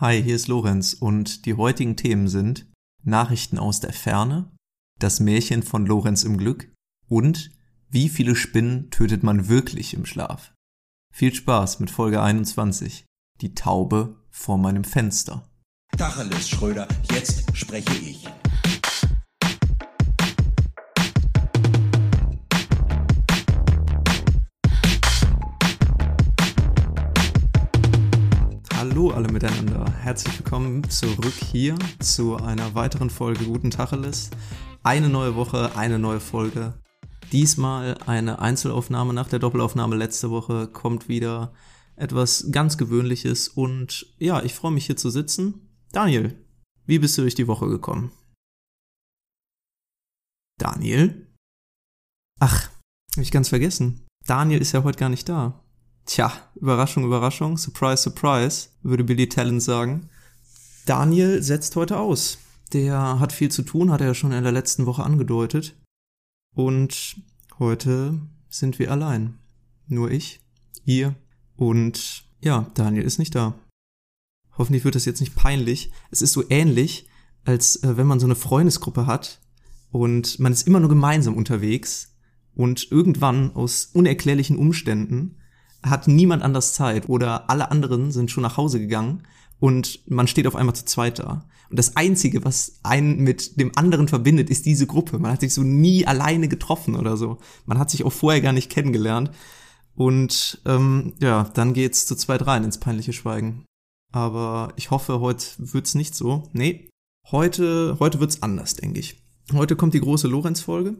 Hi, hier ist Lorenz und die heutigen Themen sind Nachrichten aus der Ferne, das Märchen von Lorenz im Glück und wie viele Spinnen tötet man wirklich im Schlaf? Viel Spaß mit Folge 21, die Taube vor meinem Fenster. Tacheles, Schröder, jetzt spreche ich. Hallo alle miteinander. Herzlich willkommen zurück hier zu einer weiteren Folge Guten Tacheles. Eine neue Woche, eine neue Folge. Diesmal eine Einzelaufnahme nach der Doppelaufnahme letzte Woche kommt wieder etwas ganz Gewöhnliches und ja, ich freue mich hier zu sitzen. Daniel, wie bist du durch die Woche gekommen? Daniel? Ach, hab ich ganz vergessen. Daniel ist ja heute gar nicht da. Tja, Überraschung, Überraschung, Surprise, Surprise, würde Billy Talent sagen. Daniel setzt heute aus. Der hat viel zu tun, hat er ja schon in der letzten Woche angedeutet. Und heute sind wir allein. Nur ich, ihr und ja, Daniel ist nicht da. Hoffentlich wird das jetzt nicht peinlich. Es ist so ähnlich, als äh, wenn man so eine Freundesgruppe hat und man ist immer nur gemeinsam unterwegs und irgendwann aus unerklärlichen Umständen hat niemand anders Zeit oder alle anderen sind schon nach Hause gegangen und man steht auf einmal zu zweit da. Und das Einzige, was einen mit dem anderen verbindet, ist diese Gruppe. Man hat sich so nie alleine getroffen oder so. Man hat sich auch vorher gar nicht kennengelernt. Und ähm, ja, dann geht's zu zweit rein ins peinliche Schweigen. Aber ich hoffe, heute wird's nicht so. Nee, heute, heute wird's anders, denke ich. Heute kommt die große Lorenz-Folge.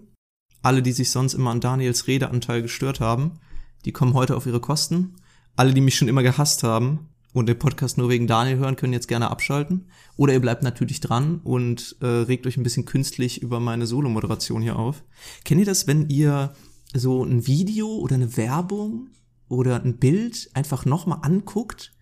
Alle, die sich sonst immer an Daniels Redeanteil gestört haben, die kommen heute auf ihre Kosten. Alle, die mich schon immer gehasst haben und den Podcast nur wegen Daniel hören, können jetzt gerne abschalten. Oder ihr bleibt natürlich dran und äh, regt euch ein bisschen künstlich über meine Solo-Moderation hier auf. Kennt ihr das, wenn ihr so ein Video oder eine Werbung oder ein Bild einfach nochmal anguckt,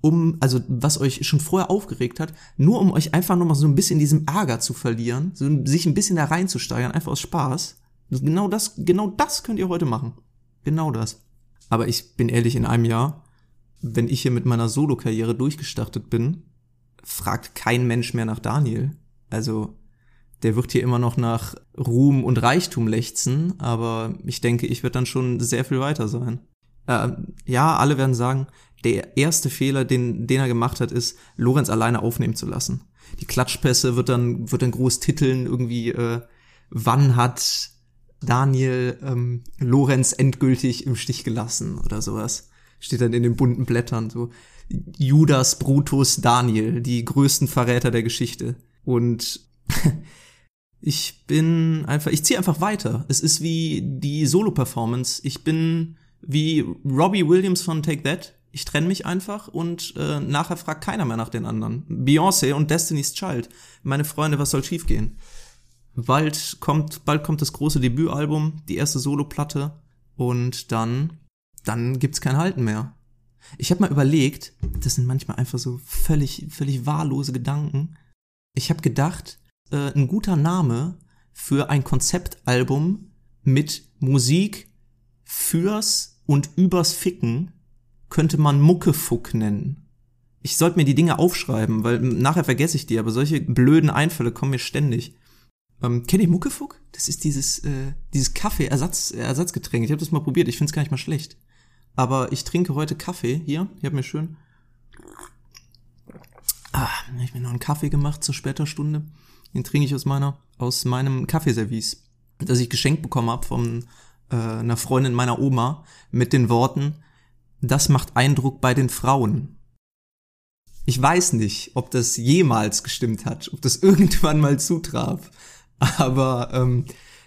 um, also was euch schon vorher aufgeregt hat, nur um euch einfach nochmal so ein bisschen diesem Ärger zu verlieren, so sich ein bisschen da reinzusteigern, einfach aus Spaß. Genau das, genau das könnt ihr heute machen. Genau das. Aber ich bin ehrlich, in einem Jahr, wenn ich hier mit meiner Solo-Karriere durchgestartet bin, fragt kein Mensch mehr nach Daniel. Also, der wird hier immer noch nach Ruhm und Reichtum lechzen, aber ich denke, ich werde dann schon sehr viel weiter sein. Äh, ja, alle werden sagen, der erste Fehler, den, den er gemacht hat, ist, Lorenz alleine aufnehmen zu lassen. Die Klatschpässe wird dann, wird dann groß titeln, irgendwie, äh, wann hat Daniel ähm, Lorenz endgültig im Stich gelassen oder sowas. Steht dann in den bunten Blättern so. Judas, Brutus, Daniel, die größten Verräter der Geschichte. Und ich bin einfach, ich ziehe einfach weiter. Es ist wie die Solo-Performance. Ich bin wie Robbie Williams von Take That. Ich trenne mich einfach und äh, nachher fragt keiner mehr nach den anderen. Beyoncé und Destiny's Child. Meine Freunde, was soll schiefgehen? Bald kommt, bald kommt das große Debütalbum, die erste Soloplatte und dann, dann gibt's kein Halten mehr. Ich habe mal überlegt, das sind manchmal einfach so völlig, völlig wahllose Gedanken. Ich habe gedacht, äh, ein guter Name für ein Konzeptalbum mit Musik fürs und übers Ficken könnte man Muckefuck nennen. Ich sollte mir die Dinge aufschreiben, weil nachher vergesse ich die, aber solche blöden Einfälle kommen mir ständig. Ähm, kennt ihr Muckefuck? Das ist dieses, äh, dieses Kaffee-Ersatz, Ersatzgetränk. Ich habe das mal probiert, ich find's gar nicht mal schlecht. Aber ich trinke heute Kaffee hier. Ich habe mir schön. Ah, hab ich mir noch einen Kaffee gemacht zur später Stunde. Den trinke ich aus meiner, aus meinem Kaffeeservice, das ich geschenkt bekommen habe von äh, einer Freundin meiner Oma mit den Worten, das macht Eindruck bei den Frauen. Ich weiß nicht, ob das jemals gestimmt hat, ob das irgendwann mal zutraf. Aber ähm,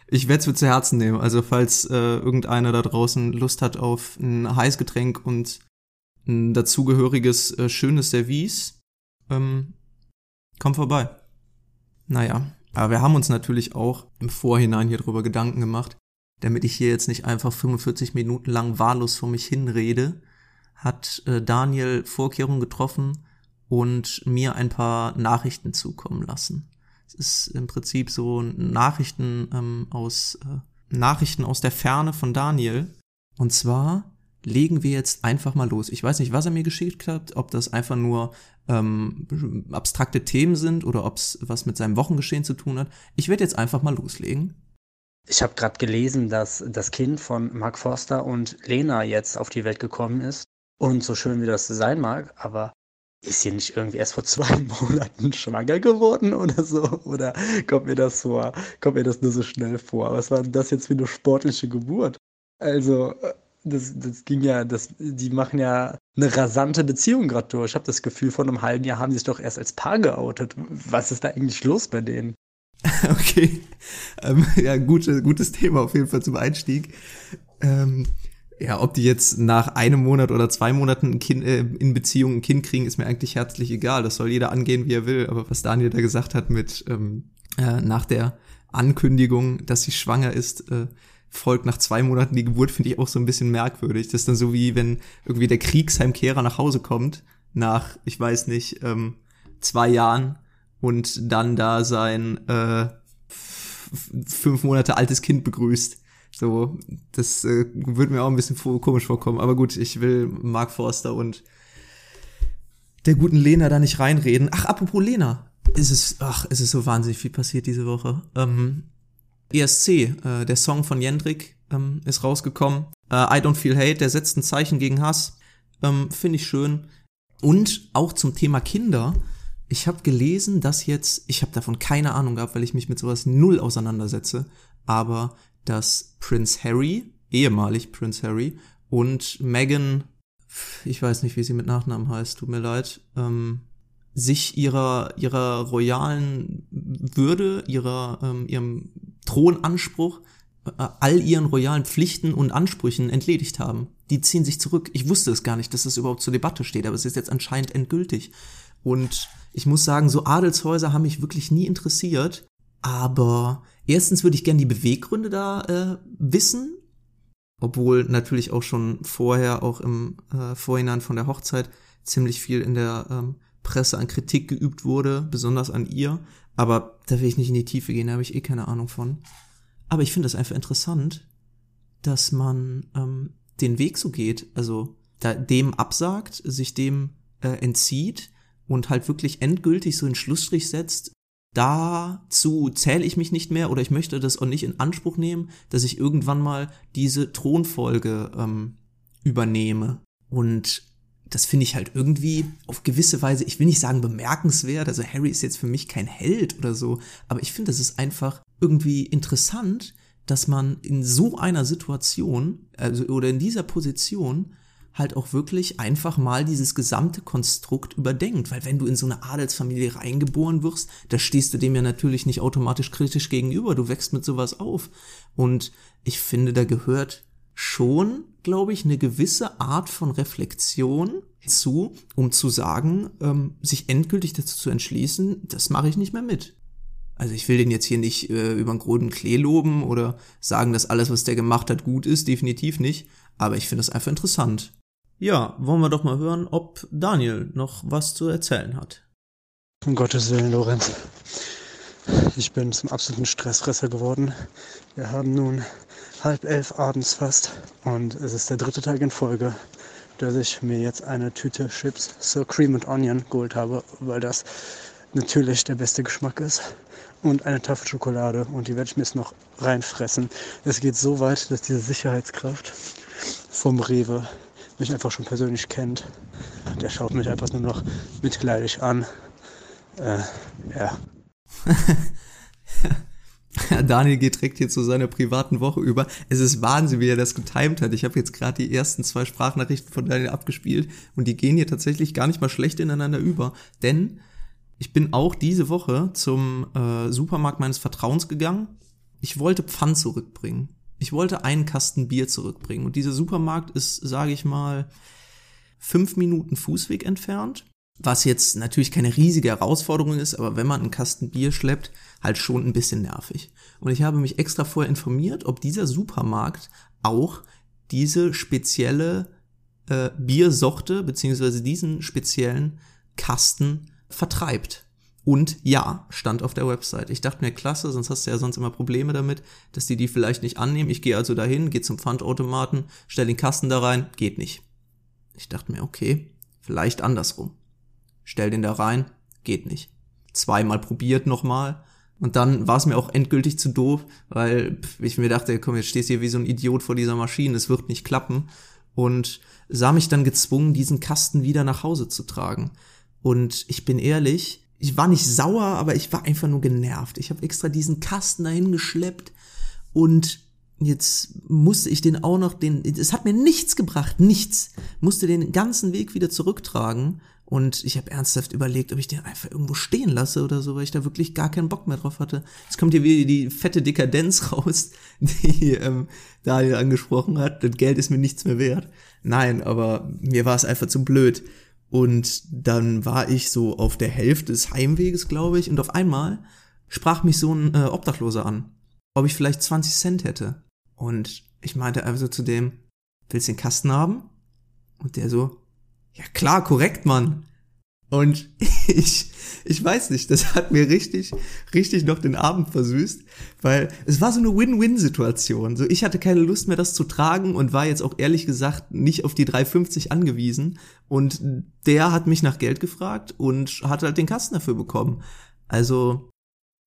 ich werde es mir zu Herzen nehmen. Also falls äh, irgendeiner da draußen Lust hat auf ein Heißgetränk und ein dazugehöriges äh, schönes Service, ähm, komm vorbei. Naja, aber wir haben uns natürlich auch im Vorhinein hier drüber Gedanken gemacht, damit ich hier jetzt nicht einfach 45 Minuten lang wahllos vor mich hinrede, hat äh, Daniel Vorkehrungen getroffen und mir ein paar Nachrichten zukommen lassen. Ist im Prinzip so Nachrichten ähm, aus äh, Nachrichten aus der Ferne von Daniel. Und zwar legen wir jetzt einfach mal los. Ich weiß nicht, was er mir geschickt hat, ob das einfach nur ähm, abstrakte Themen sind oder ob es was mit seinem Wochengeschehen zu tun hat. Ich werde jetzt einfach mal loslegen. Ich habe gerade gelesen, dass das Kind von Mark Forster und Lena jetzt auf die Welt gekommen ist. Und so schön wie das sein mag, aber ist sie nicht irgendwie erst vor zwei Monaten schwanger geworden oder so? Oder kommt mir das vor? Kommt mir das nur so schnell vor? Was war denn das jetzt für eine sportliche Geburt? Also, äh, das, das ging ja, das, die machen ja eine rasante Beziehung gerade durch. Ich habe das Gefühl, vor einem halben Jahr haben sie sich doch erst als Paar geoutet. Was ist da eigentlich los bei denen? Okay, ähm, ja, gute, gutes Thema auf jeden Fall zum Einstieg. Ähm, ja, ob die jetzt nach einem Monat oder zwei Monaten kind, äh, in Beziehung ein Kind kriegen, ist mir eigentlich herzlich egal. Das soll jeder angehen, wie er will. Aber was Daniel da gesagt hat mit ähm, äh, nach der Ankündigung, dass sie schwanger ist, äh, folgt nach zwei Monaten die Geburt, finde ich auch so ein bisschen merkwürdig. Das ist dann so wie, wenn irgendwie der Kriegsheimkehrer nach Hause kommt, nach, ich weiß nicht, ähm, zwei Jahren und dann da sein äh, fünf Monate altes Kind begrüßt. So, das äh, würde mir auch ein bisschen komisch vorkommen. Aber gut, ich will Mark Forster und der guten Lena da nicht reinreden. Ach, apropos Lena. Ist es, ach, ist es so wahnsinnig viel passiert diese Woche. Ähm, ESC, äh, der Song von Jendrik, ähm, ist rausgekommen. Äh, I Don't Feel Hate, der setzt ein Zeichen gegen Hass. Ähm, Finde ich schön. Und auch zum Thema Kinder. Ich habe gelesen, dass jetzt, ich habe davon keine Ahnung gehabt, weil ich mich mit sowas null auseinandersetze, aber dass Prince Harry, ehemalig Prince Harry, und Meghan, ich weiß nicht, wie sie mit Nachnamen heißt, tut mir leid, ähm, sich ihrer, ihrer royalen Würde, ihrer, ähm, ihrem Thronanspruch, äh, all ihren royalen Pflichten und Ansprüchen entledigt haben. Die ziehen sich zurück. Ich wusste es gar nicht, dass es überhaupt zur Debatte steht, aber es ist jetzt anscheinend endgültig. Und ich muss sagen, so Adelshäuser haben mich wirklich nie interessiert. Aber erstens würde ich gerne die Beweggründe da äh, wissen, obwohl natürlich auch schon vorher, auch im äh, Vorhinein von der Hochzeit, ziemlich viel in der ähm, Presse an Kritik geübt wurde, besonders an ihr. Aber da will ich nicht in die Tiefe gehen, da habe ich eh keine Ahnung von. Aber ich finde es einfach interessant, dass man ähm, den Weg so geht, also da, dem absagt, sich dem äh, entzieht und halt wirklich endgültig so einen Schlussstrich setzt, dazu zähle ich mich nicht mehr oder ich möchte das auch nicht in Anspruch nehmen, dass ich irgendwann mal diese Thronfolge ähm, übernehme. Und das finde ich halt irgendwie auf gewisse Weise, ich will nicht sagen bemerkenswert, also Harry ist jetzt für mich kein Held oder so, aber ich finde, es ist einfach irgendwie interessant, dass man in so einer Situation, also oder in dieser Position halt auch wirklich einfach mal dieses gesamte Konstrukt überdenkt. Weil wenn du in so eine Adelsfamilie reingeboren wirst, da stehst du dem ja natürlich nicht automatisch kritisch gegenüber. Du wächst mit sowas auf. Und ich finde, da gehört schon, glaube ich, eine gewisse Art von Reflexion zu, um zu sagen, ähm, sich endgültig dazu zu entschließen, das mache ich nicht mehr mit. Also ich will den jetzt hier nicht äh, über den großen Klee loben oder sagen, dass alles, was der gemacht hat, gut ist, definitiv nicht. Aber ich finde das einfach interessant. Ja, wollen wir doch mal hören, ob Daniel noch was zu erzählen hat. Um Gottes Willen, Lorenz. Ich bin zum absoluten Stressfresser geworden. Wir haben nun halb elf abends fast und es ist der dritte Tag in Folge, dass ich mir jetzt eine Tüte Chips so Cream and Onion geholt habe, weil das natürlich der beste Geschmack ist. Und eine Tafel Schokolade und die werde ich mir jetzt noch reinfressen. Es geht so weit, dass diese Sicherheitskraft vom Rewe mich einfach schon persönlich kennt. Der schaut mich einfach nur noch mitleidig an. Äh, ja. Daniel geht direkt hier zu seiner privaten Woche über. Es ist Wahnsinn, wie er das getimt hat. Ich habe jetzt gerade die ersten zwei Sprachnachrichten von Daniel abgespielt und die gehen hier tatsächlich gar nicht mal schlecht ineinander über. Denn ich bin auch diese Woche zum äh, Supermarkt meines Vertrauens gegangen. Ich wollte Pfand zurückbringen ich wollte einen Kasten Bier zurückbringen. Und dieser Supermarkt ist, sage ich mal, fünf Minuten Fußweg entfernt. Was jetzt natürlich keine riesige Herausforderung ist, aber wenn man einen Kasten Bier schleppt, halt schon ein bisschen nervig. Und ich habe mich extra vorher informiert, ob dieser Supermarkt auch diese spezielle äh, Biersorte beziehungsweise diesen speziellen Kasten vertreibt. Und ja, stand auf der Website. Ich dachte mir, klasse, sonst hast du ja sonst immer Probleme damit, dass die die vielleicht nicht annehmen. Ich gehe also dahin, gehe zum Stell den da rein, geht nicht. Zweimal probiert nochmal. Und dann war es mir auch endgültig zu doof, weil ich mir dachte, komm, jetzt stehst du hier wie so ein Idiot vor dieser Maschine, es wird nicht klappen. Und sah mich dann gezwungen, diesen Kasten wieder nach Hause zu tragen. Und ich bin ehrlich, ich war nicht sauer, aber ich war einfach nur genervt. Ich habe extra diesen Kasten dahin geschleppt und jetzt musste ich den auch noch den es hat mir nichts gebracht, nichts. Musste den ganzen Weg wieder zurücktragen und ich habe ernsthaft überlegt, ob ich den einfach irgendwo stehen lasse oder so, weil ich da wirklich gar keinen Bock mehr drauf hatte. Jetzt kommt hier wieder die fette Dekadenz raus, die ähm, Daniel angesprochen hat. Das Geld ist mir nichts mehr wert. Nein, aber mir war es einfach zu blöd. Und dann war ich so auf der Hälfte des Heimweges, glaube ich, und auf einmal sprach mich so ein äh, Obdachloser an, ob ich vielleicht 20 Cent hätte. Und ich meinte einfach so zu dem, willst du den Kasten haben? Und der so, ja klar, korrekt, Mann. Und ich, ich weiß nicht, das hat mir richtig, richtig noch den Abend versüßt, weil es war so eine Win-Win-Situation. So, ich hatte keine Lust mehr, das zu tragen und war jetzt auch ehrlich gesagt nicht auf die 3,50 angewiesen. Und der hat mich nach Geld gefragt und hat halt den Kasten dafür bekommen. Also,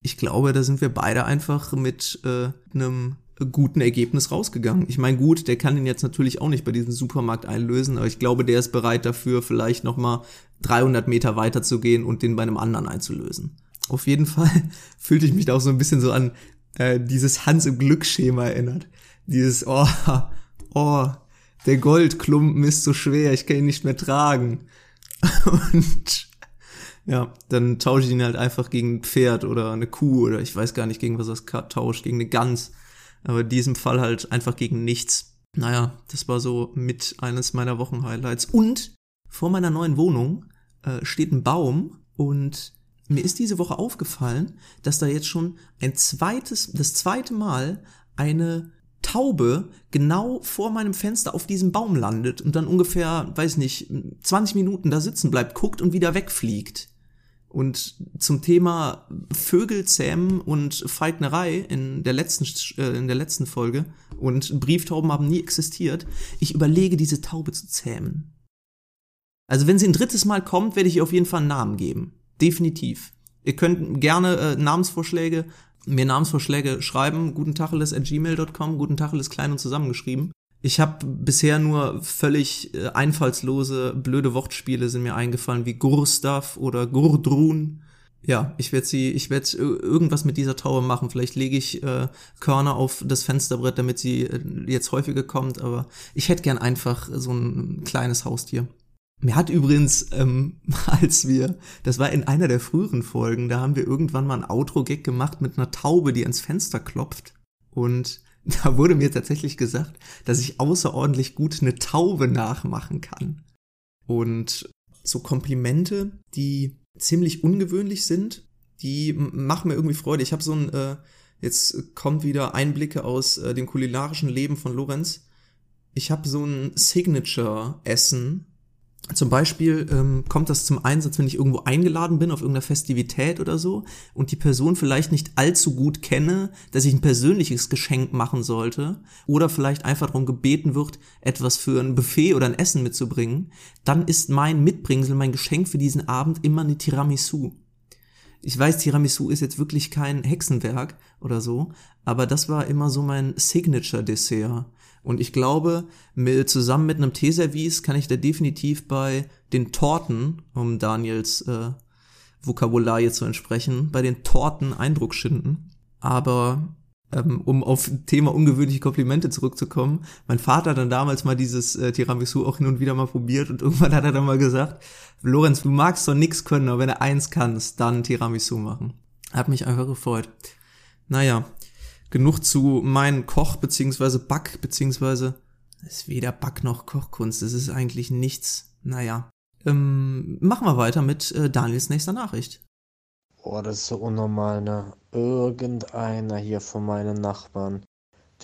ich glaube, da sind wir beide einfach mit äh, einem guten Ergebnis rausgegangen. Ich meine, gut, der kann ihn jetzt natürlich auch nicht bei diesem Supermarkt einlösen, aber ich glaube, der ist bereit dafür, vielleicht nochmal 300 Meter weiter zu gehen und den bei einem anderen einzulösen. Auf jeden Fall fühlte ich mich da auch so ein bisschen so an äh, dieses Hans im Glück-Schema erinnert. Dieses, oh, oh, der Goldklumpen ist so schwer, ich kann ihn nicht mehr tragen. Und ja, dann tausche ich ihn halt einfach gegen ein Pferd oder eine Kuh oder ich weiß gar nicht, gegen was das tauscht, gegen eine Gans aber in diesem Fall halt einfach gegen nichts. Naja, das war so mit eines meiner Wochenhighlights. Und vor meiner neuen Wohnung äh, steht ein Baum und mir ist diese Woche aufgefallen, dass da jetzt schon ein zweites, das zweite Mal eine Taube genau vor meinem Fenster auf diesem Baum landet und dann ungefähr, weiß nicht, 20 Minuten da sitzen bleibt, guckt und wieder wegfliegt. Und zum Thema Vögel zähmen und Feignerei in der letzten, äh, in der letzten Folge und Brieftauben haben nie existiert. Ich überlege, diese Taube zu zähmen. Also wenn sie ein drittes Mal kommt, werde ich ihr auf jeden Fall einen Namen geben. Definitiv. Ihr könnt gerne äh, Namensvorschläge, mir Namensvorschläge schreiben. Guten Tacheles at gmail.com. Guten Tacheles klein und zusammengeschrieben. Ich habe bisher nur völlig äh, einfallslose, blöde Wortspiele sind mir eingefallen, wie Gurstav oder Gurdrun. Ja, ich werde sie, ich werde irgendwas mit dieser Taube machen. Vielleicht lege ich äh, Körner auf das Fensterbrett, damit sie äh, jetzt häufiger kommt. Aber ich hätte gern einfach so ein kleines Haustier. Mir hat übrigens, ähm, als wir, das war in einer der früheren Folgen, da haben wir irgendwann mal ein Outro-Gag gemacht mit einer Taube, die ans Fenster klopft. Und da wurde mir tatsächlich gesagt, dass ich außerordentlich gut eine Taube nachmachen kann. Und so Komplimente, die ziemlich ungewöhnlich sind, die machen mir irgendwie Freude. Ich habe so ein, äh, jetzt kommt wieder Einblicke aus äh, dem kulinarischen Leben von Lorenz. Ich habe so ein Signature-Essen, zum Beispiel ähm, kommt das zum Einsatz, wenn ich irgendwo eingeladen bin auf irgendeiner Festivität oder so und die Person vielleicht nicht allzu gut kenne, dass ich ein persönliches Geschenk machen sollte oder vielleicht einfach darum gebeten wird, etwas für ein Buffet oder ein Essen mitzubringen, dann ist mein Mitbringsel, mein Geschenk für diesen Abend immer eine Tiramisu. Ich weiß, Tiramisu ist jetzt wirklich kein Hexenwerk oder so, aber das war immer so mein Signature-Dessert. Und ich glaube, mit, zusammen mit einem Teeservice kann ich da definitiv bei den Torten, um Daniels äh, Vokabular hier zu entsprechen, bei den Torten Eindruck schinden. Aber ähm, um auf Thema ungewöhnliche Komplimente zurückzukommen, mein Vater hat dann damals mal dieses äh, Tiramisu auch hin und wieder mal probiert und irgendwann hat er dann mal gesagt, Lorenz, du magst doch nix können, aber wenn du eins kannst, dann Tiramisu machen. Hat mich einfach gefreut. Naja, genug zu meinen Koch- bzw. Back- bzw. ist weder Back noch Kochkunst. Es ist eigentlich nichts. Naja. Ähm, machen wir weiter mit äh, Daniels nächster Nachricht. Oh, das ist so unnormal, ne? Irgendeiner hier von meinen Nachbarn,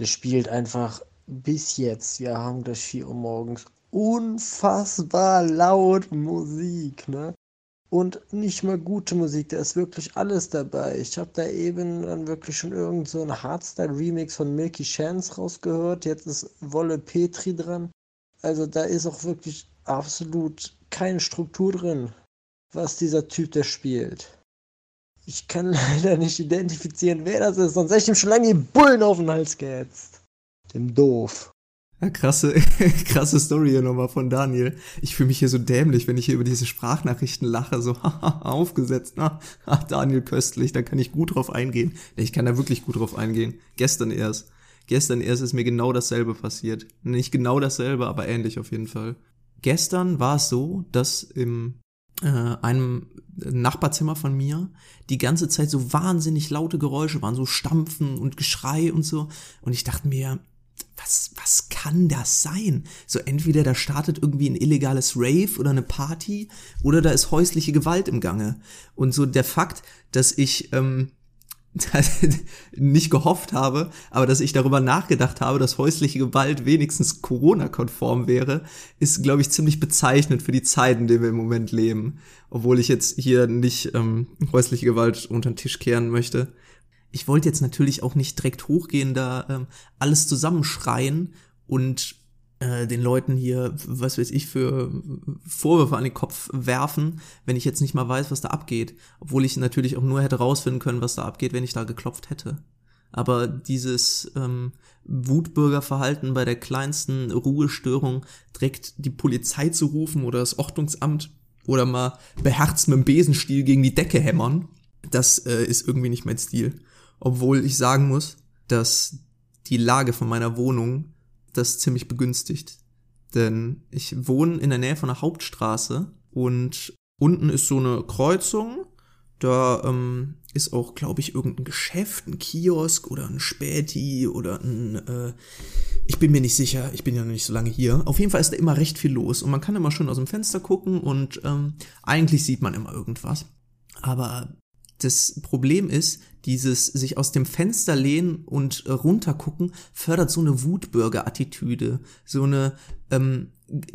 der spielt einfach bis jetzt, wir haben das 4 Uhr morgens, unfassbar laut Musik, ne? Und nicht mal gute Musik, da ist wirklich alles dabei. Ich habe da eben dann wirklich schon irgend so ein Hardstyle-Remix von Milky Chance rausgehört. Jetzt ist Wolle Petri dran. Also da ist auch wirklich absolut keine Struktur drin. was dieser Typ da spielt. Ich kann leider nicht identifizieren, wer das ist, sonst hätte ich ihm schon lange die Bullen auf den Hals gehetzt. Dem doof. Ja, krasse, krasse Story hier nochmal von Daniel. Ich fühle mich hier so dämlich, wenn ich hier über diese Sprachnachrichten lache, so aufgesetzt. Na, ach, Daniel köstlich, da kann ich gut drauf eingehen. Ich kann da wirklich gut drauf eingehen. Gestern erst. Gestern erst ist mir genau dasselbe passiert. Nicht genau dasselbe, aber ähnlich auf jeden Fall. Gestern war es so, dass im äh, einem Nachbarzimmer von mir die ganze Zeit so wahnsinnig laute Geräusche waren, so Stampfen und Geschrei und so. Und ich dachte mir, was, was kann das sein? So entweder da startet irgendwie ein illegales Rave oder eine Party oder da ist häusliche Gewalt im Gange. Und so der Fakt, dass ich ähm, nicht gehofft habe, aber dass ich darüber nachgedacht habe, dass häusliche Gewalt wenigstens Corona-konform wäre, ist, glaube ich, ziemlich bezeichnend für die Zeiten, in denen wir im Moment leben. Obwohl ich jetzt hier nicht ähm, häusliche Gewalt unter den Tisch kehren möchte. Ich wollte jetzt natürlich auch nicht direkt hochgehen, da ähm, alles zusammenschreien und äh, den Leuten hier, was weiß ich, für Vorwürfe an den Kopf werfen, wenn ich jetzt nicht mal weiß, was da abgeht. Obwohl ich natürlich auch nur hätte rausfinden können, was da abgeht, wenn ich da geklopft hätte. Aber dieses ähm, Wutbürgerverhalten bei der kleinsten Ruhestörung direkt die Polizei zu rufen oder das Ordnungsamt oder mal beherzt mit dem Besenstiel gegen die Decke hämmern, das äh, ist irgendwie nicht mein Stil. Obwohl ich sagen muss, dass die Lage von meiner Wohnung das ziemlich begünstigt. Denn ich wohne in der Nähe von einer Hauptstraße und unten ist so eine Kreuzung. Da ähm, ist auch, glaube ich, irgendein Geschäft, ein Kiosk oder ein Späti oder ein, äh, ich bin mir nicht sicher, ich bin ja noch nicht so lange hier. Auf jeden Fall ist da immer recht viel los und man kann immer schön aus dem Fenster gucken und ähm, eigentlich sieht man immer irgendwas. Aber das Problem ist, dieses sich aus dem Fenster lehnen und äh, runtergucken fördert so eine Wutbürger-Attitüde, so eine ähm,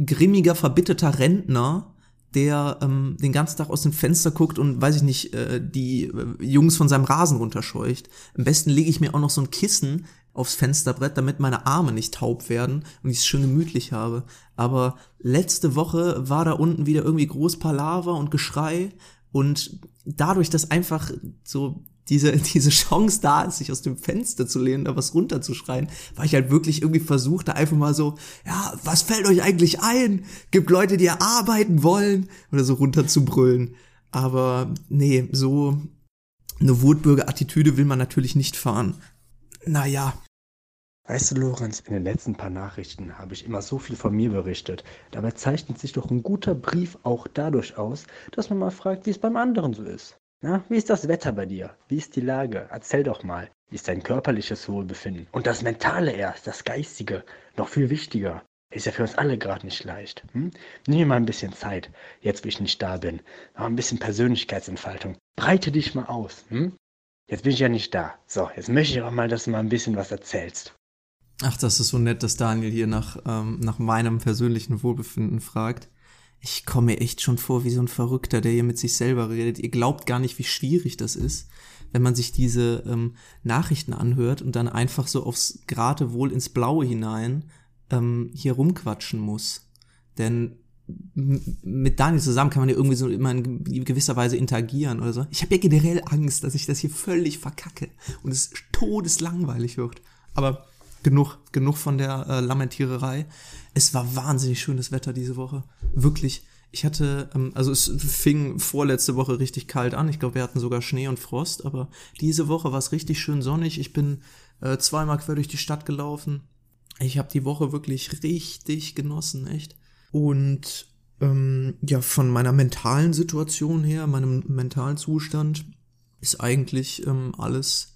grimmiger, verbitterter Rentner, der ähm, den ganzen Tag aus dem Fenster guckt und weiß ich nicht, äh, die äh, Jungs von seinem Rasen runterscheucht. Am besten lege ich mir auch noch so ein Kissen aufs Fensterbrett, damit meine Arme nicht taub werden und ich es schön gemütlich habe. Aber letzte Woche war da unten wieder irgendwie groß Palaver und Geschrei und dadurch, dass einfach so diese, diese Chance da ist, sich aus dem Fenster zu lehnen, da was runterzuschreien, war ich halt wirklich irgendwie versucht, da einfach mal so, ja, was fällt euch eigentlich ein? Gibt Leute, die arbeiten wollen? Oder so runterzubrüllen. Aber nee, so eine Wutbürger-Attitüde will man natürlich nicht fahren. Naja. Weißt du, Lorenz, in den letzten paar Nachrichten habe ich immer so viel von mir berichtet. Dabei zeichnet sich doch ein guter Brief auch dadurch aus, dass man mal fragt, wie es beim anderen so ist. Na, wie ist das Wetter bei dir? Wie ist die Lage? Erzähl doch mal. Wie ist dein körperliches Wohlbefinden? Und das Mentale erst, das Geistige, noch viel wichtiger. Ist ja für uns alle gerade nicht leicht. Hm? Nimm dir mal ein bisschen Zeit, jetzt wo ich nicht da bin. Mal ein bisschen Persönlichkeitsentfaltung. Breite dich mal aus. Hm? Jetzt bin ich ja nicht da. So, jetzt möchte ich auch mal, dass du mal ein bisschen was erzählst. Ach, das ist so nett, dass Daniel hier nach, ähm, nach meinem persönlichen Wohlbefinden fragt ich komme mir echt schon vor wie so ein Verrückter, der hier mit sich selber redet. Ihr glaubt gar nicht, wie schwierig das ist, wenn man sich diese ähm, Nachrichten anhört und dann einfach so aufs Geratewohl ins Blaue hinein ähm, hier rumquatschen muss. Denn mit Daniel zusammen kann man ja irgendwie so immer in gewisser Weise interagieren oder so. Ich habe ja generell Angst, dass ich das hier völlig verkacke und es todeslangweilig wird. Aber genug, genug von der äh, Lamentiererei. Es war wahnsinnig schönes Wetter diese Woche. Wirklich. Ich hatte, ähm, also es fing vorletzte Woche richtig kalt an. Ich glaube, wir hatten sogar Schnee und Frost, aber diese Woche war es richtig schön sonnig. Ich bin äh, zweimal quer durch die Stadt gelaufen. Ich habe die Woche wirklich richtig genossen, echt. Und ähm, ja, von meiner mentalen Situation her, meinem mentalen Zustand, ist eigentlich ähm, alles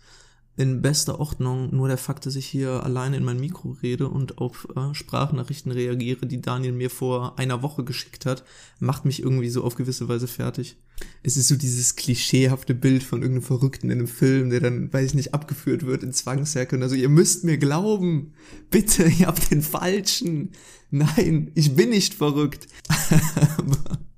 in bester Ordnung. Nur der Fakt, dass ich hier alleine in mein Mikro rede und auf äh, Sprachnachrichten reagiere, die Daniel mir vor einer Woche geschickt hat, macht mich irgendwie so auf gewisse Weise fertig. Es ist so dieses klischeehafte Bild von irgendeinem Verrückten in einem Film, der dann, weiß ich nicht, abgeführt wird in Zwangsjacke also ihr müsst mir glauben. Bitte, ihr habt den Falschen. Nein, ich bin nicht verrückt.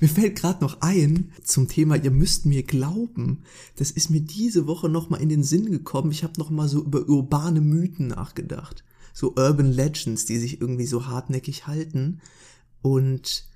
Mir fällt gerade noch ein zum Thema, ihr müsst mir glauben. Das ist mir diese Woche nochmal in den Sinn gekommen. Ich habe nochmal so über urbane Mythen nachgedacht. So Urban Legends, die sich irgendwie so hartnäckig halten. Und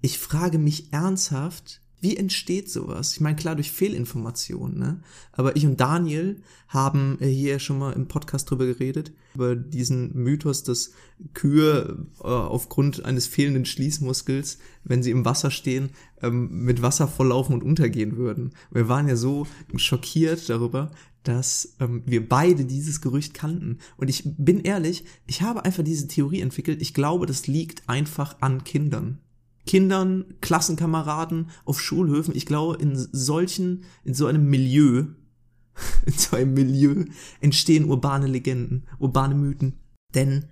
ich frage mich ernsthaft, Wie entsteht sowas? Ich meine, klar, durch Fehlinformationen, ne? Aber ich und Daniel haben hier schon mal im Podcast drüber geredet, über diesen Mythos, dass Kühe äh, aufgrund eines fehlenden Schließmuskels, wenn sie im Wasser stehen, ähm, mit Wasser volllaufen und untergehen würden. Wir waren ja so schockiert darüber, dass ähm, wir beide dieses Gerücht kannten. Und ich bin ehrlich, ich habe einfach diese Theorie entwickelt. Ich glaube, das liegt einfach an Kindern. Kindern, Klassenkameraden auf Schulhöfen. Ich glaube, in solchen, in so einem Milieu, in so einem Milieu entstehen urbane Legenden, urbane Mythen. Denn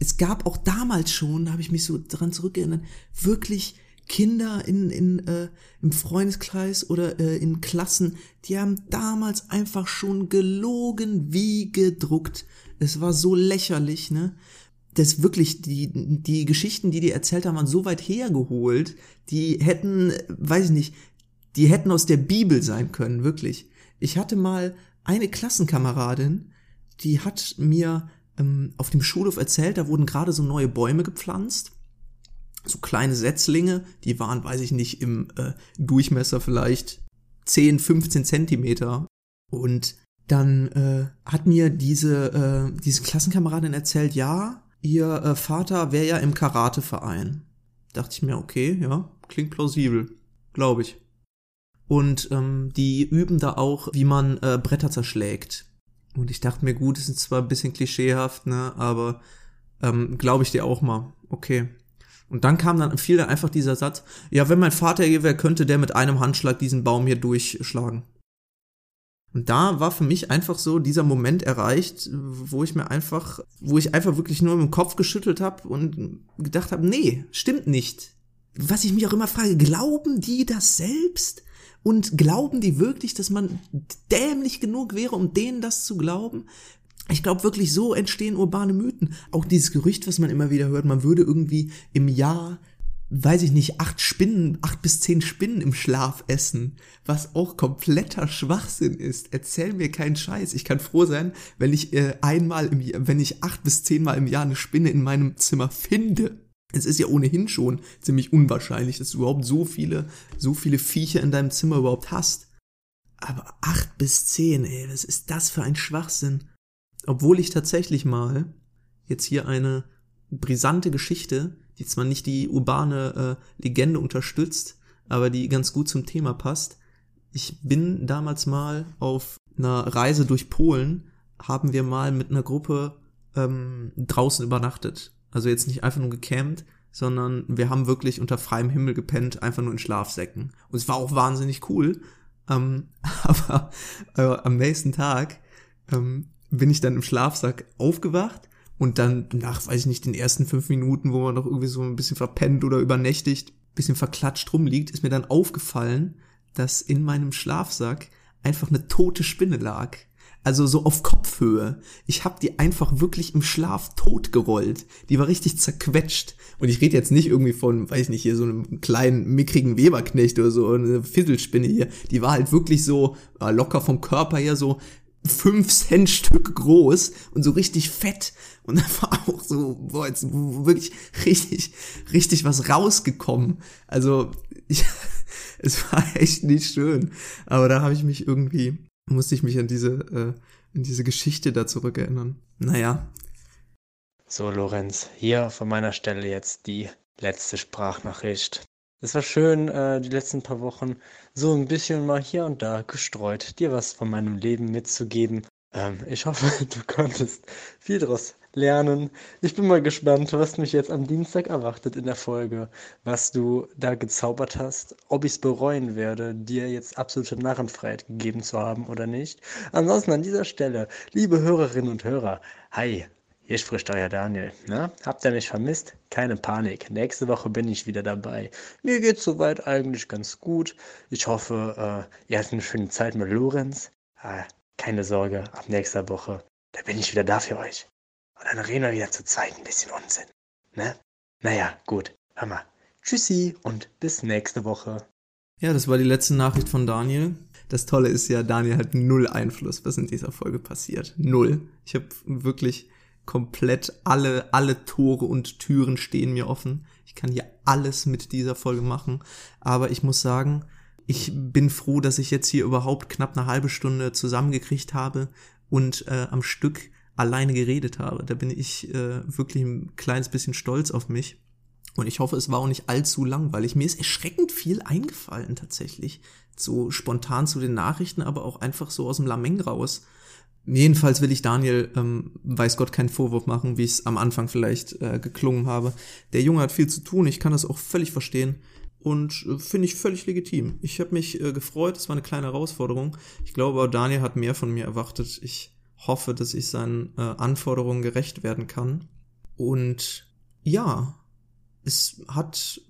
es gab auch damals schon, da habe ich mich so dran zurückerinnert, wirklich Kinder in, in, äh, im Freundeskreis oder äh, in Klassen, die haben damals einfach schon gelogen wie gedruckt. Es war so lächerlich, ne? Das wirklich, die, die Geschichten, die die erzählt haben, waren so weit hergeholt, die hätten, weiß ich nicht, die hätten aus der Bibel sein können, wirklich. Ich hatte mal eine Klassenkameradin, die hat mir ähm, auf dem Schulhof erzählt, da wurden gerade so neue Bäume gepflanzt so kleine Setzlinge, die waren, weiß ich nicht, im äh, Durchmesser vielleicht 10, 15 Zentimeter. Und dann äh, hat mir diese, äh, diese Klassenkameradin erzählt, ja, ihr äh, Vater wäre ja im Karateverein. Dachte ich mir, okay, ja, klingt plausibel, glaube ich. Und ähm, die üben da auch, wie man äh, Bretter zerschlägt. Und ich dachte mir, gut, das ist zwar ein bisschen klischeehaft, ne, aber ähm, glaube ich dir auch mal. Okay, und dann kam dann, fiel dann einfach dieser Satz, ja, wenn mein Vater hier wäre, könnte der mit einem Handschlag diesen Baum hier durchschlagen. Und da war für mich einfach so dieser Moment erreicht, wo ich mir einfach, wo ich einfach wirklich nur im Kopf geschüttelt habe und gedacht habe, nee, stimmt nicht. Was ich mich auch immer frage, glauben die das selbst? Und glauben die wirklich, dass man dämlich genug wäre, um denen das zu glauben? Ich glaube wirklich, so entstehen urbane Mythen. Auch dieses Gerücht, was man immer wieder hört, man würde irgendwie im Jahr, weiß ich nicht, acht Spinnen, acht bis zehn Spinnen im Schlaf essen, was auch kompletter Schwachsinn ist. Erzähl mir keinen Scheiß. Ich kann froh sein, wenn ich äh, einmal im Jahr, wenn ich acht bis zehnmal im Jahr eine Spinne in meinem Zimmer finde. Es ist ja ohnehin schon ziemlich unwahrscheinlich, dass du überhaupt so viele, so viele Viecher in deinem Zimmer überhaupt hast. Aber acht bis zehn, ey, was ist das für ein Schwachsinn? obwohl ich tatsächlich mal jetzt hier eine brisante Geschichte, die zwar nicht die urbane äh, Legende unterstützt, aber die ganz gut zum Thema passt. Ich bin damals mal auf einer Reise durch Polen, haben wir mal mit einer Gruppe ähm, draußen übernachtet. Also jetzt nicht einfach nur gecampt, sondern wir haben wirklich unter freiem Himmel gepennt, einfach nur in Schlafsäcken. Und es war auch wahnsinnig cool. Ähm, aber äh, am nächsten Tag ähm, bin ich dann im Schlafsack aufgewacht und dann nach, weiß ich nicht, den ersten fünf Minuten, wo man noch irgendwie so ein bisschen verpennt oder übernächtigt, bisschen verklatscht rumliegt, ist mir dann aufgefallen, dass in meinem Schlafsack einfach eine tote Spinne lag. Also so auf Kopfhöhe. Ich habe die einfach wirklich im Schlaf totgerollt. Die war richtig zerquetscht. Und ich rede jetzt nicht irgendwie von, weiß nicht, hier so einem kleinen, mickrigen Weberknecht oder so, eine Fisselspinne hier. Die war halt wirklich so äh, locker vom Körper her so fünf Cent Stück groß und so richtig fett und da war auch so boah, jetzt wirklich richtig richtig was rausgekommen. Also ich, es war echt nicht schön, aber da habe ich mich irgendwie musste ich mich an diese äh, in diese Geschichte da zurückerinnern. Naja. So Lorenz, hier von meiner Stelle jetzt die letzte Sprachnachricht. Es war schön, äh, die letzten paar Wochen so ein bisschen mal hier und da gestreut, dir was von meinem Leben mitzugeben. Ähm, ich hoffe, du konntest viel daraus lernen. Ich bin mal gespannt, was mich jetzt am Dienstag erwartet in der Folge, was du da gezaubert hast, ob ich es bereuen werde, dir jetzt absolute Narrenfreiheit gegeben zu haben oder nicht. Ansonsten an dieser Stelle, liebe Hörerinnen und Hörer, hi, hier spricht euer Daniel. Ne? Habt ihr mich vermisst? Keine Panik. Nächste Woche bin ich wieder dabei. Mir geht's soweit eigentlich ganz gut. Ich hoffe, äh, ihr hattet eine schöne Zeit mit Lorenz. Äh, keine Sorge, ab nächster Woche, da bin ich wieder da für euch. Und dann reden wir wieder zu zweit ein bisschen Unsinn. Ne? Naja, gut. Hör mal. Tschüssi und bis nächste Woche. Ja, das war die letzte Nachricht von Daniel. Das Tolle ist ja, Daniel hat null Einfluss, was in dieser Folge passiert. Null. Ich habe wirklich komplett alle, alle Tore und Türen stehen mir offen. Ich kann hier alles mit dieser Folge machen. Aber ich muss sagen, ich bin froh, dass ich jetzt hier überhaupt knapp eine halbe Stunde zusammengekriegt habe und äh, am Stück alleine geredet habe. Da bin ich äh, wirklich ein kleines bisschen stolz auf mich. Und ich hoffe, es war auch nicht allzu langweilig. Mir ist erschreckend viel eingefallen tatsächlich. So spontan zu den Nachrichten, aber auch einfach so aus dem Lameng raus. Jedenfalls will ich Daniel, ähm, weiß Gott, keinen Vorwurf machen, wie ich es am Anfang vielleicht äh, geklungen habe. Der Junge hat viel zu tun, ich kann das auch völlig verstehen und äh, finde ich völlig legitim. Ich habe mich äh, gefreut, es war eine kleine Herausforderung. Ich glaube, Daniel hat mehr von mir erwartet. Ich hoffe, dass ich seinen äh, Anforderungen gerecht werden kann. Und ja, es hat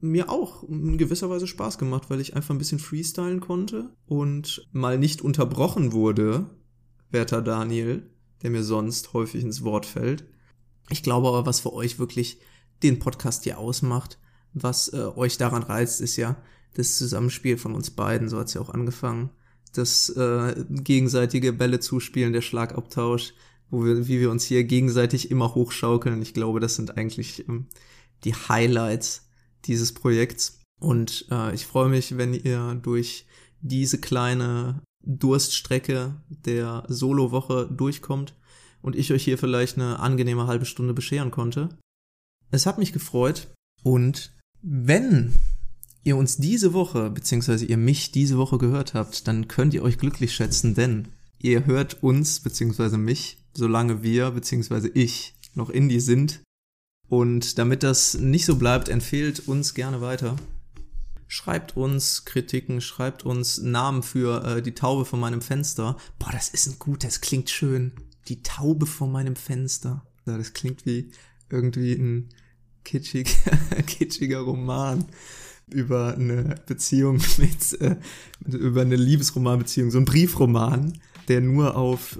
mir auch in gewisser Weise Spaß gemacht, weil ich einfach ein bisschen freestylen konnte und mal nicht unterbrochen wurde, werter Daniel, der mir sonst häufig ins Wort fällt. Ich glaube aber, was für euch wirklich den Podcast hier ausmacht, was äh, euch daran reizt, ist ja das Zusammenspiel von uns beiden, so hat's ja auch angefangen. Das äh, gegenseitige Bälle zuspielen, der Schlagabtausch, wo wir, wie wir uns hier gegenseitig immer hochschaukeln. Ich glaube, das sind eigentlich ähm, die Highlights dieses Projekts. Und äh, ich freue mich, wenn ihr durch diese kleine Durststrecke der Solo-Woche durchkommt und ich euch hier vielleicht eine angenehme halbe Stunde bescheren konnte. Es hat mich gefreut und wenn ihr uns diese Woche, beziehungsweise ihr mich diese Woche gehört habt, dann könnt ihr euch glücklich schätzen, denn ihr hört uns, beziehungsweise mich, solange wir, beziehungsweise ich noch Indie sind. Und damit das nicht so bleibt, empfehlt uns gerne weiter. Schreibt uns Kritiken, schreibt uns Namen für äh, die Taube vor meinem Fenster. Boah, das ist ein gut, das klingt schön. Die Taube vor meinem Fenster. Ja, das klingt wie irgendwie ein kitschig, kitschiger Roman über eine Beziehung mit, äh, über eine Liebesromanbeziehung, so ein Briefroman, der nur auf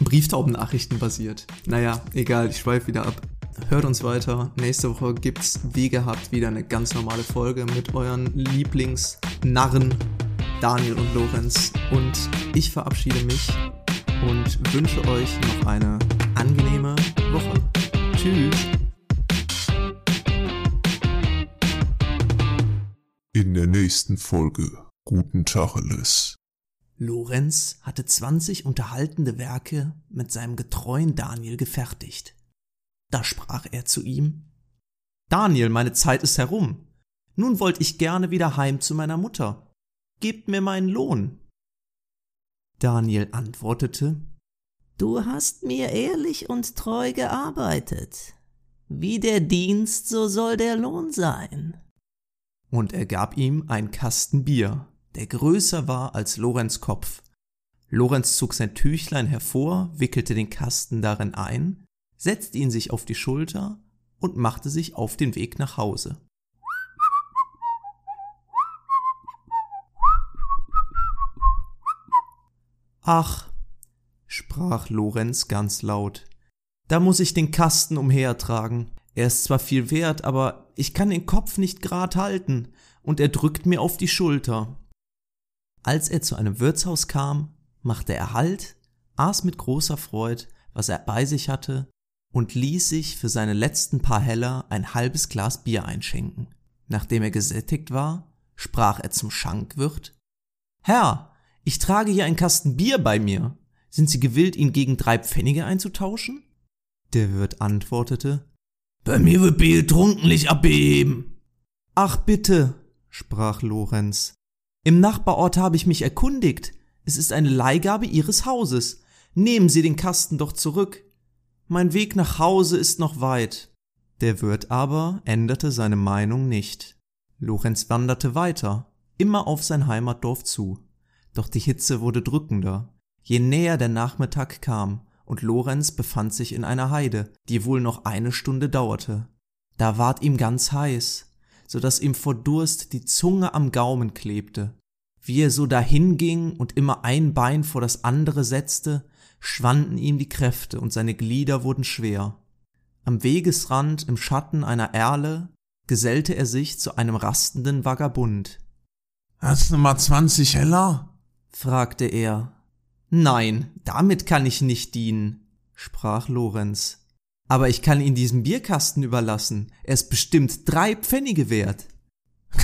Brieftauben-Nachrichten basiert. Naja, egal, ich schweife wieder ab. Hört uns weiter. Nächste Woche gibt's wie gehabt wieder eine ganz normale Folge mit euren Lieblingsnarren Daniel und Lorenz. Und ich verabschiede mich und wünsche euch noch eine angenehme Woche. Tschüss. In der nächsten Folge Guten Tacheles. Lorenz hatte 20 unterhaltende Werke mit seinem getreuen Daniel gefertigt. Da sprach er zu ihm Daniel, meine Zeit ist herum. Nun wollt ich gerne wieder heim zu meiner Mutter. Gebt mir meinen Lohn. Daniel antwortete Du hast mir ehrlich und treu gearbeitet. Wie der Dienst, so soll der Lohn sein. Und er gab ihm ein Kasten Bier, der größer war als Lorenz Kopf. Lorenz zog sein Tüchlein hervor, wickelte den Kasten darin ein, setzte ihn sich auf die Schulter und machte sich auf den Weg nach Hause. Ach, sprach Lorenz ganz laut, da muss ich den Kasten umhertragen. Er ist zwar viel wert, aber ich kann den Kopf nicht grad halten, und er drückt mir auf die Schulter. Als er zu einem Wirtshaus kam, machte er Halt, aß mit großer Freud, was er bei sich hatte, und ließ sich für seine letzten paar Heller ein halbes Glas Bier einschenken. Nachdem er gesättigt war, sprach er zum Schankwirt Herr, ich trage hier einen Kasten Bier bei mir. Sind Sie gewillt, ihn gegen drei Pfennige einzutauschen? Der Wirt antwortete Bei mir wird Bier trunkenlich abheben. Ach bitte, sprach Lorenz. Im Nachbarort habe ich mich erkundigt. Es ist eine Leihgabe Ihres Hauses. Nehmen Sie den Kasten doch zurück. Mein Weg nach Hause ist noch weit. Der Wirt aber änderte seine Meinung nicht. Lorenz wanderte weiter, immer auf sein Heimatdorf zu. Doch die Hitze wurde drückender. Je näher der Nachmittag kam, und Lorenz befand sich in einer Heide, die wohl noch eine Stunde dauerte. Da ward ihm ganz heiß, so dass ihm vor Durst die Zunge am Gaumen klebte. Wie er so dahinging und immer ein Bein vor das andere setzte, schwanden ihm die Kräfte und seine Glieder wurden schwer. Am Wegesrand im Schatten einer Erle gesellte er sich zu einem rastenden Vagabund. Hast du mal zwanzig Heller? fragte er. Nein, damit kann ich nicht dienen, sprach Lorenz. Aber ich kann ihn diesem Bierkasten überlassen. Er ist bestimmt drei Pfennige wert.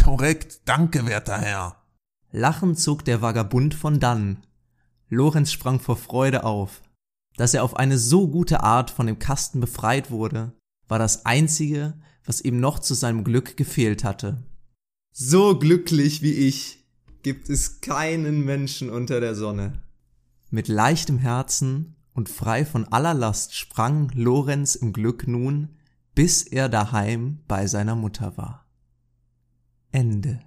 Korrekt, danke, werter Herr. Lachend zog der Vagabund von dann. Lorenz sprang vor Freude auf. Dass er auf eine so gute Art von dem Kasten befreit wurde, war das Einzige, was ihm noch zu seinem Glück gefehlt hatte. So glücklich wie ich gibt es keinen Menschen unter der Sonne. Mit leichtem Herzen und frei von aller Last sprang Lorenz im Glück nun, bis er daheim bei seiner Mutter war. Ende.